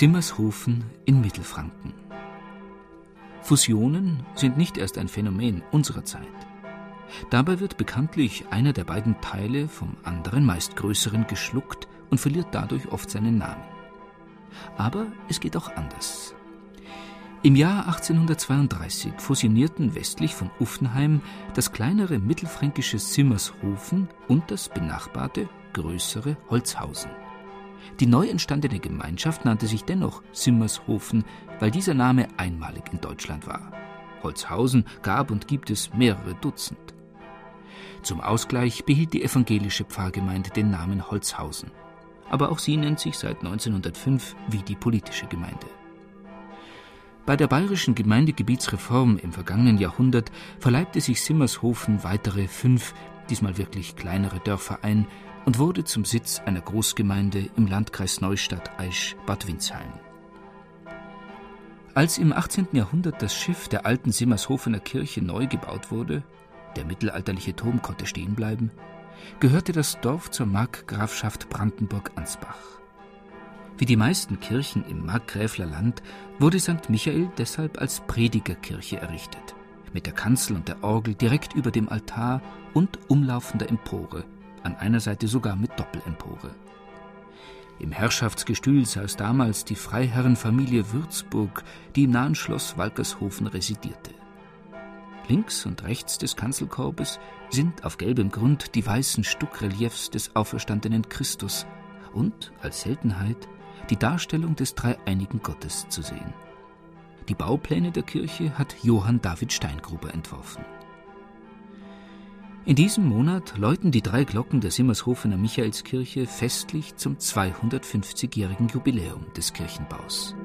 Simmershofen in Mittelfranken. Fusionen sind nicht erst ein Phänomen unserer Zeit. Dabei wird bekanntlich einer der beiden Teile vom anderen, meist größeren, geschluckt und verliert dadurch oft seinen Namen. Aber es geht auch anders. Im Jahr 1832 fusionierten westlich von Uffenheim das kleinere mittelfränkische Simmershofen und das benachbarte größere Holzhausen. Die neu entstandene Gemeinschaft nannte sich dennoch Simmershofen, weil dieser Name einmalig in Deutschland war. Holzhausen gab und gibt es mehrere Dutzend. Zum Ausgleich behielt die evangelische Pfarrgemeinde den Namen Holzhausen. Aber auch sie nennt sich seit 1905 wie die politische Gemeinde. Bei der bayerischen Gemeindegebietsreform im vergangenen Jahrhundert verleibte sich Simmershofen weitere fünf, diesmal wirklich kleinere Dörfer ein, und wurde zum Sitz einer Großgemeinde im Landkreis Neustadt-Aisch-Bad Windsheim. Als im 18. Jahrhundert das Schiff der alten Simmershofener Kirche neu gebaut wurde, der mittelalterliche Turm konnte stehen bleiben, gehörte das Dorf zur Markgrafschaft Brandenburg-Ansbach. Wie die meisten Kirchen im Markgräfler Land wurde St. Michael deshalb als Predigerkirche errichtet, mit der Kanzel und der Orgel direkt über dem Altar und umlaufender Empore an einer Seite sogar mit Doppelempore. Im Herrschaftsgestühl saß damals die Freiherrenfamilie Würzburg, die im nahen Schloss Walkershofen residierte. Links und rechts des Kanzelkorbes sind auf gelbem Grund die weißen Stuckreliefs des auferstandenen Christus und, als Seltenheit, die Darstellung des dreieinigen Gottes zu sehen. Die Baupläne der Kirche hat Johann David Steingruber entworfen. In diesem Monat läuten die drei Glocken der Simmershofener Michaelskirche festlich zum 250-jährigen Jubiläum des Kirchenbaus.